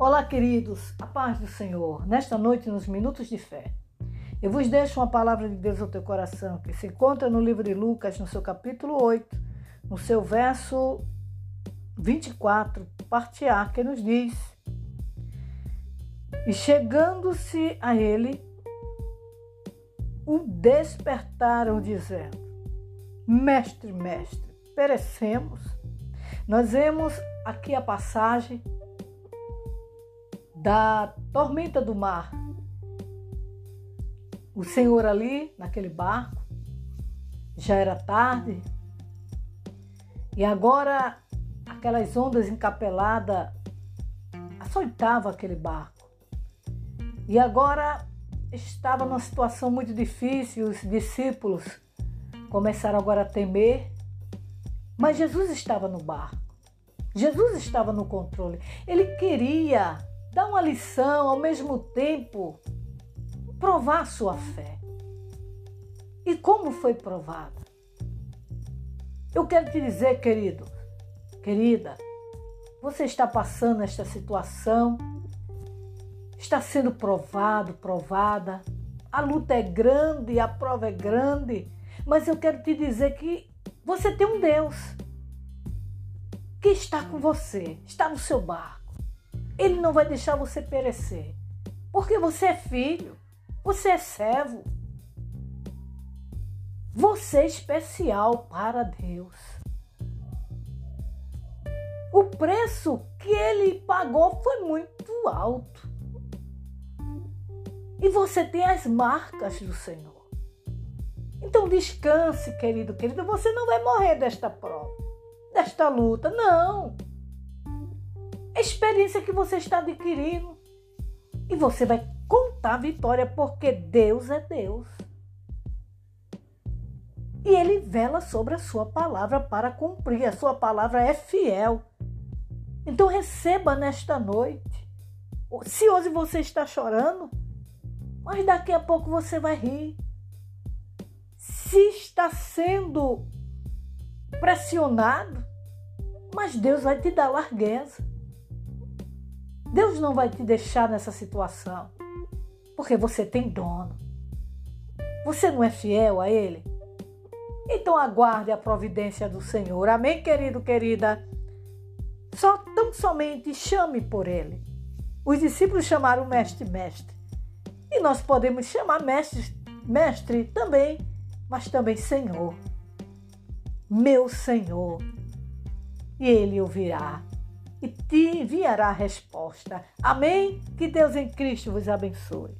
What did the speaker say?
Olá, queridos, a paz do Senhor. Nesta noite, nos Minutos de Fé, eu vos deixo uma palavra de Deus ao teu coração, que se encontra no livro de Lucas, no seu capítulo 8, no seu verso 24, parte A, que nos diz: E chegando-se a ele, o despertaram, dizendo: Mestre, mestre, perecemos. Nós vemos aqui a passagem da tormenta do mar. O Senhor ali, naquele barco, já era tarde, e agora aquelas ondas encapeladas açoitavam aquele barco. E agora estava numa situação muito difícil, os discípulos começaram agora a temer, mas Jesus estava no barco. Jesus estava no controle. Ele queria dar uma lição, ao mesmo tempo provar sua fé. E como foi provada? Eu quero te dizer, querido, querida, você está passando esta situação, está sendo provado, provada. A luta é grande, a prova é grande, mas eu quero te dizer que você tem um Deus que está com você, está no seu barco. Ele não vai deixar você perecer. Porque você é filho, você é servo. Você é especial para Deus. O preço que ele pagou foi muito alto. E você tem as marcas do Senhor. Então descanse, querido, querido. Você não vai morrer desta prova, desta luta. Não experiência que você está adquirindo. E você vai contar a vitória, porque Deus é Deus. E Ele vela sobre a sua palavra para cumprir. A sua palavra é fiel. Então receba nesta noite. Se hoje você está chorando, mas daqui a pouco você vai rir. Se está sendo pressionado, mas Deus vai te dar largueza. Deus não vai te deixar nessa situação, porque você tem dono. Você não é fiel a Ele? Então aguarde a providência do Senhor. Amém, querido, querida? Só tão somente chame por Ele. Os discípulos chamaram mestre, mestre. E nós podemos chamar mestre, mestre também, mas também Senhor. Meu Senhor. E Ele ouvirá e te enviará a resposta. Amém? Que Deus em Cristo vos abençoe.